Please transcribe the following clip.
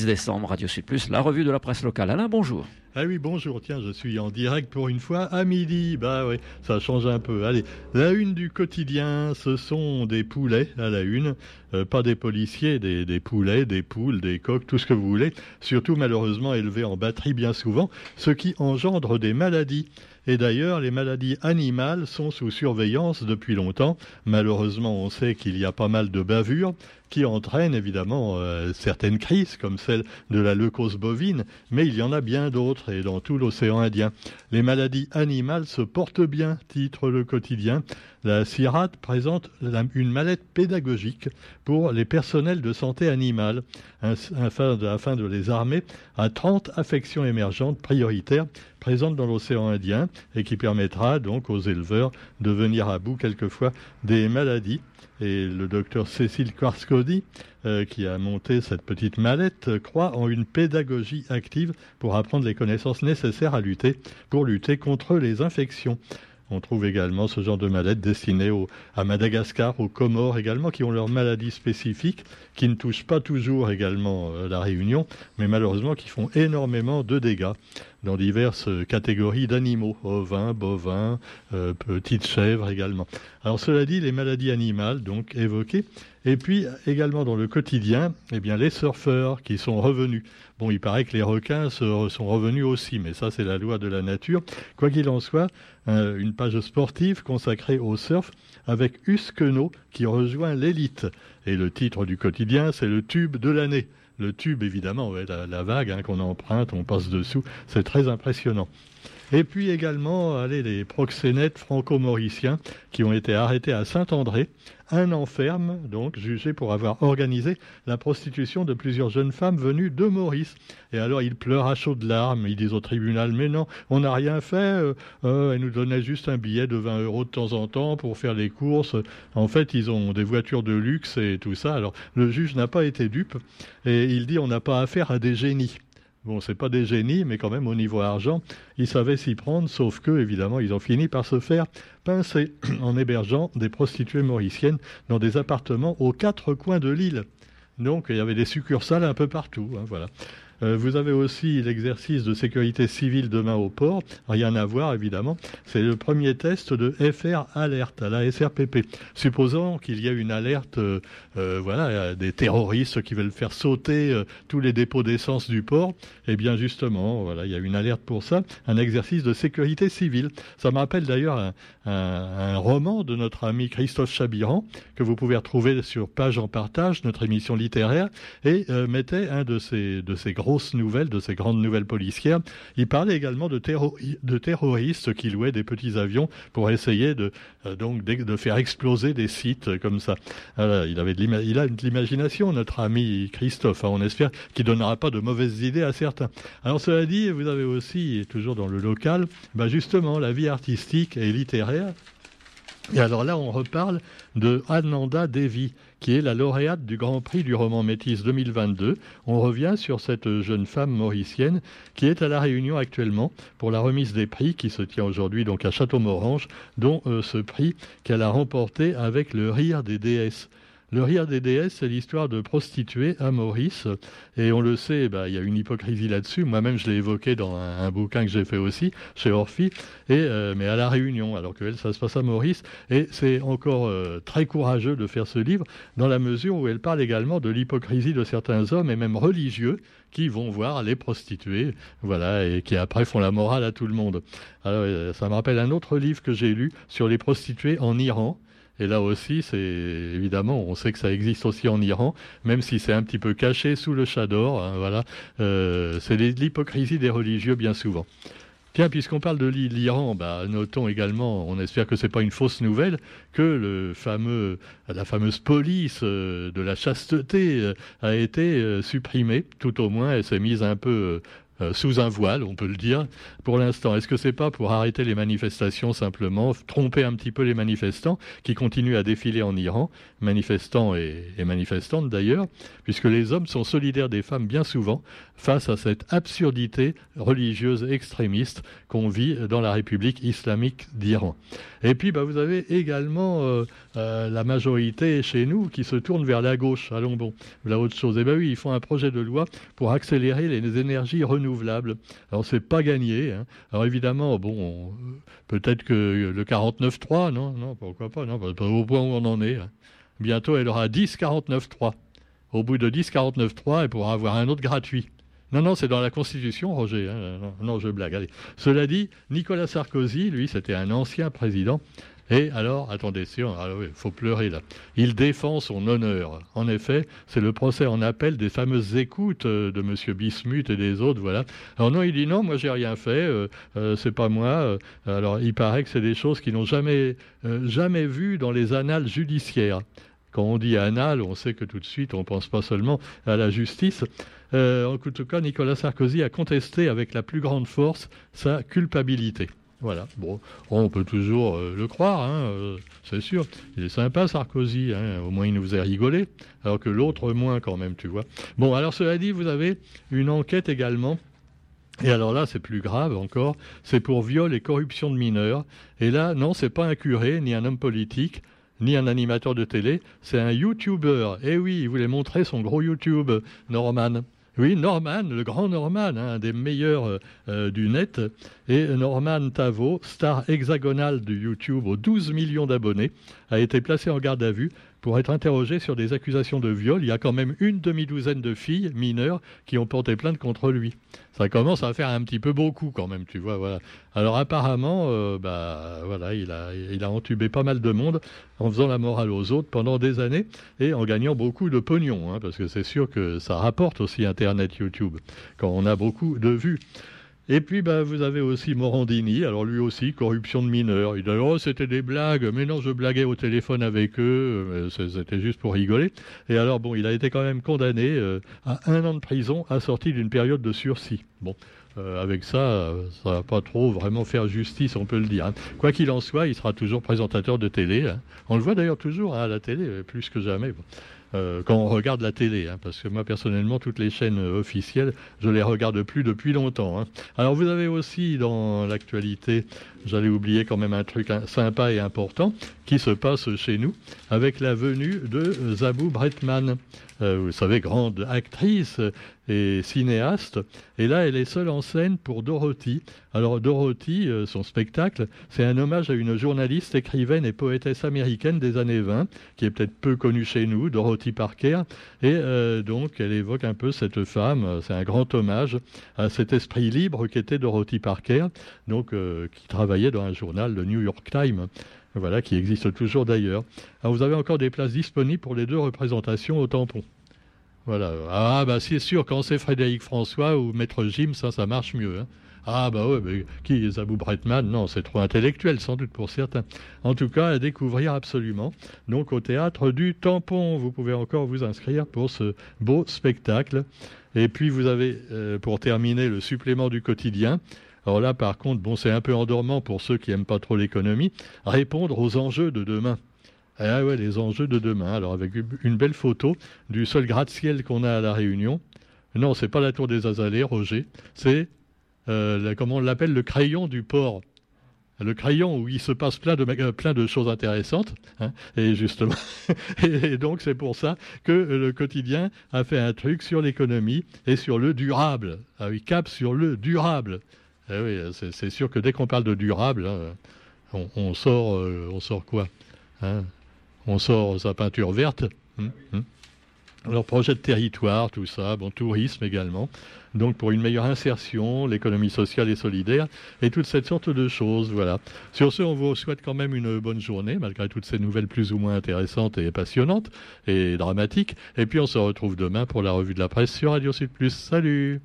Mardi 6 décembre, Radio Sud Plus, la revue de la presse locale. Alain, bonjour. Ah oui, bonjour, tiens, je suis en direct pour une fois à midi. Bah oui, ça change un peu. Allez, la une du quotidien, ce sont des poulets à la une, euh, pas des policiers, des, des, poulets, des poules, des coqs, tout ce que vous voulez, surtout malheureusement élevés en batterie bien souvent, ce qui engendre des maladies. Et d'ailleurs, les maladies animales sont sous surveillance depuis longtemps. Malheureusement, on sait qu'il y a pas mal de bavures qui entraînent évidemment euh, certaines crises, comme celle de la leucose bovine, mais il y en a bien d'autres, et dans tout l'océan Indien. Les maladies animales se portent bien, titre le quotidien. La CIRAD présente une mallette pédagogique pour les personnels de santé animale, afin de, afin de les armer à 30 affections émergentes prioritaires présentes dans l'océan Indien et qui permettra donc aux éleveurs de venir à bout quelquefois des maladies. Et le docteur Cécile Quarscodi, euh, qui a monté cette petite mallette, croit en une pédagogie active pour apprendre les connaissances nécessaires à lutter, pour lutter contre les infections. On trouve également ce genre de mallettes destinées à Madagascar, aux Comores également, qui ont leurs maladies spécifiques, qui ne touchent pas toujours également euh, la Réunion, mais malheureusement qui font énormément de dégâts dans diverses catégories d'animaux, ovins, bovins, euh, petites chèvres également. Alors cela dit, les maladies animales, donc évoquées, et puis également dans le quotidien, eh les surfeurs qui sont revenus. Bon, il paraît que les requins sont revenus aussi, mais ça c'est la loi de la nature. Quoi qu'il en soit, une page sportive consacrée au surf avec Usquenot qui rejoint l'élite. Et le titre du quotidien, c'est le tube de l'année. Le tube, évidemment, la, vague hein, qu'on emprunte, on passe dessous, c'est très impressionnant. Et puis également, allez, les proxénètes franco-mauriciens qui ont été arrêtés à Saint-André. Un enferme, donc, jugé pour avoir organisé la prostitution de plusieurs jeunes femmes venues de Maurice. Et alors, ils pleurent à chaudes larmes. Ils disent au tribunal, mais non, on n'a rien fait. Euh, euh, elle nous donnait juste un billet de 20 euros de temps en temps pour faire les courses. En fait, ils ont des voitures de luxe et tout ça. Alors, le juge n'a pas été dupe. Et il dit, on n'a pas affaire à des génies. Bon, c'est pas des génies, mais quand même au niveau argent, ils savaient s'y prendre, sauf que, évidemment, ils ont fini par se faire pincer en hébergeant des prostituées mauriciennes dans des appartements aux quatre coins de l'île. Donc, il y avait des succursales un peu partout. Hein, voilà. Euh, vous avez aussi l'exercice de sécurité civile demain au port. Rien à voir, évidemment. C'est le premier test de FR Alerte à la SRPP. Supposons qu'il y a une alerte, euh, euh, voilà, des terroristes qui veulent faire sauter tous les dépôts d'essence du port. Eh bien, justement, voilà, il y a une alerte pour ça. Un exercice de sécurité civile. Ça me rappelle d'ailleurs un, roman de notre ami Christophe Chabiran que vous pouvez retrouver sur Page en Partage, notre émission littéraire, et mettait un de ces, de ces gros nouvelles, de ces grandes nouvelles policières. Il parlait également de, de terroristes qui louaient des petits avions pour essayer de, euh, donc, de faire exploser des sites comme ça. il, avait il a de l'imagination, notre ami Christophe. Hein, on espère qu'il donnera pas de mauvaises idées à certains. Alors cela dit, vous avez aussi, toujours dans le local, bah justement, la vie artistique et littéraire et alors là, on reparle de Ananda Devi, qui est la lauréate du Grand Prix du roman Métis 2022. On revient sur cette jeune femme mauricienne qui est à la Réunion actuellement pour la remise des prix qui se tient aujourd'hui donc à Château-Morange, dont euh, ce prix qu'elle a remporté avec le rire des déesses. Le rire des déesses, c'est l'histoire de prostituées à Maurice. Et on le sait, bah, il y a une hypocrisie là-dessus. Moi-même, je l'ai évoqué dans un, bouquin que j'ai fait aussi, chez Orphy, et, euh, mais à La Réunion, alors que ça se passe à Maurice. Et c'est encore euh, très courageux de faire ce livre, dans la mesure où elle parle également de l'hypocrisie de certains hommes, et même religieux, qui vont voir les prostituées, voilà, et qui après font la morale à tout le monde. Alors, euh, ça me rappelle un autre livre que j'ai lu sur les prostituées en Iran. Et là aussi, c'est évidemment, on sait que ça existe aussi en Iran, même si c'est un petit peu caché sous le chador. Hein, voilà, euh, c'est l'hypocrisie des religieux bien souvent. Tiens, puisqu'on parle de l'Iran, bah, notons également, on espère que c'est pas une fausse nouvelle, que le fameux, la fameuse police euh, de la chasteté euh, a été supprimée, tout au moins, elle s'est mise un peu sous un voile, on peut le dire, pour l'instant. Est-ce que c'est pas pour arrêter les manifestations simplement, tromper un petit peu les manifestants qui continuent à défiler en Iran, manifestants et, manifestantes d'ailleurs, puisque les hommes sont solidaires des femmes bien souvent face à cette absurdité religieuse extrémiste qu'on vit dans la République islamique d'Iran. Et puis, bah, vous avez également euh, euh, la majorité chez nous qui se tourne vers la gauche. Allons bon, la autre chose. Eh bien oui, ils font un projet de loi pour accélérer les énergies renouvelables. Alors, c'est pas gagné. Hein. Alors, évidemment, bon, peut-être que le 49.3, non, non, pourquoi pas, non, au point où on en est. Hein. Bientôt, elle aura 10 49.3. Au bout de 10 49.3, elle pourra avoir un autre gratuit. Non, non, c'est dans la Constitution, Roger. Hein. Non, je blague. Cela dit, Nicolas Sarkozy, lui, c'était un ancien président. Et alors, attendez, il faut pleurer là. Il défend son honneur. En effet, c'est le procès en appel des fameuses écoutes euh, de M. Bismuth et des autres, voilà. Alors non, il dit non, moi j'ai rien fait, euh, euh, c'est pas moi. alors il paraît que c'est des choses qui n'ont jamais, jamais vu dans les annales judiciaires. Quand on dit annales, on sait que tout de suite, on ne pense pas seulement à la justice. Euh, en tout cas, Nicolas Sarkozy a contesté avec la plus grande force sa culpabilité. Voilà. Bon, on peut toujours euh, le croire, hein, euh, c'est sûr. Il est sympa, Sarkozy. Hein, au moins, il nous a rigolé. Alors que l'autre, moins quand même, tu vois. Bon, alors cela dit, vous avez une enquête également. Et alors là, c'est plus grave encore. C'est pour viol et corruption de mineurs. Et là, non, c'est pas un curé ni un homme politique ni un animateur de télé, c'est un YouTuber. Eh oui, il voulait montrer son gros YouTube, Norman. Oui, Norman, le grand Norman, un des meilleurs euh, euh, du net. Et Norman Tavo, star hexagonale de YouTube aux 12 millions d'abonnés, a été placé en garde à vue pour être interrogé sur des accusations de viol. Il y a quand même une demi-douzaine de filles mineures qui ont porté plainte contre lui. Ça commence à faire un petit peu beaucoup quand même, tu vois. Voilà. Alors apparemment, euh, bah voilà, il a, entubé pas mal de monde en faisant la morale aux autres pendant des années et en gagnant beaucoup de pognon, hein, parce que c'est sûr que ça rapporte aussi Internet, YouTube, quand on a beaucoup de vues. Et puis, bah, vous avez aussi Morandini. Alors, lui aussi, corruption de mineurs. Il dit Oh, c'était des blagues. Mais non, je blaguais au téléphone avec eux. C'était juste pour rigoler. Et alors, bon, il a été quand même condamné euh, à un an de prison, assorti d'une période de sursis. Bon. Euh, avec ça, ça va pas trop vraiment faire justice, on peut le dire. Hein. Quoi qu'il en soit, il sera toujours présentateur de télé. Hein. On le voit d'ailleurs toujours hein, à la télé, plus que jamais. Euh, quand on regarde la télé, hein, parce que moi personnellement, toutes les chaînes officielles, je les regarde plus depuis longtemps. Hein. Alors vous avez aussi dans l'actualité, j'allais oublier quand même un truc sympa et important qui se passe chez nous avec la venue de Zabou Bretman. Euh, vous savez, grande actrice et cinéaste. Et là, elle est seule en scène pour Dorothy. Alors, Dorothy, euh, son spectacle, c'est un hommage à une journaliste, écrivaine et poétesse américaine des années 20, qui est peut-être peu connue chez nous, Dorothy Parker. Et euh, donc, elle évoque un peu cette femme. C'est un grand hommage à cet esprit libre qu'était Dorothy Parker, donc, qui travaillait dans un journal, le New York Times voilà, qui existe toujours d'ailleurs. Vous avez encore des places disponibles pour les deux représentations au tampon. Voilà. Ah bah c'est sûr, quand c'est Frédéric François ou Maître Jim, ça, ça marche mieux. Hein. Ah bah ouais, mais qui est Zabou Bretman? Non, c'est trop intellectuel sans doute pour certains. En tout cas, à découvrir absolument. Donc au théâtre du Tampon, vous pouvez encore vous inscrire pour ce beau spectacle. Et puis vous avez, euh, pour terminer, le supplément du quotidien. Alors là, par contre, bon, c'est un peu endormant pour ceux qui n'aiment pas trop l'économie. Répondre aux enjeux de demain. Ah ouais, les enjeux de demain. Alors avec une belle photo du seul gratte-ciel qu'on a à la Réunion. Non, c'est pas la tour des Azalées, Roger. C'est euh, comment on l'appelle le crayon du port. Le crayon où il se passe plein de, plein de choses intéressantes. Hein. et justement, et, donc c'est pour ça que le quotidien a fait un truc sur l'économie et sur le durable. Ah oui, cap sur le durable. Eh oui, c'est sûr que dès qu'on parle de durable, hein, on, sort, euh, on sort quoi hein? On sort sa peinture verte. Alors projet de territoire, tout ça, bon tourisme également. Donc pour une meilleure insertion, l'économie sociale et solidaire et toute cette sorte de choses, voilà. Sur ce, on vous souhaite quand même une bonne journée malgré toutes ces nouvelles plus ou moins intéressantes et passionnantes et dramatiques. Et puis on se retrouve demain pour la revue de la presse sur Radio Sud Plus. Salut.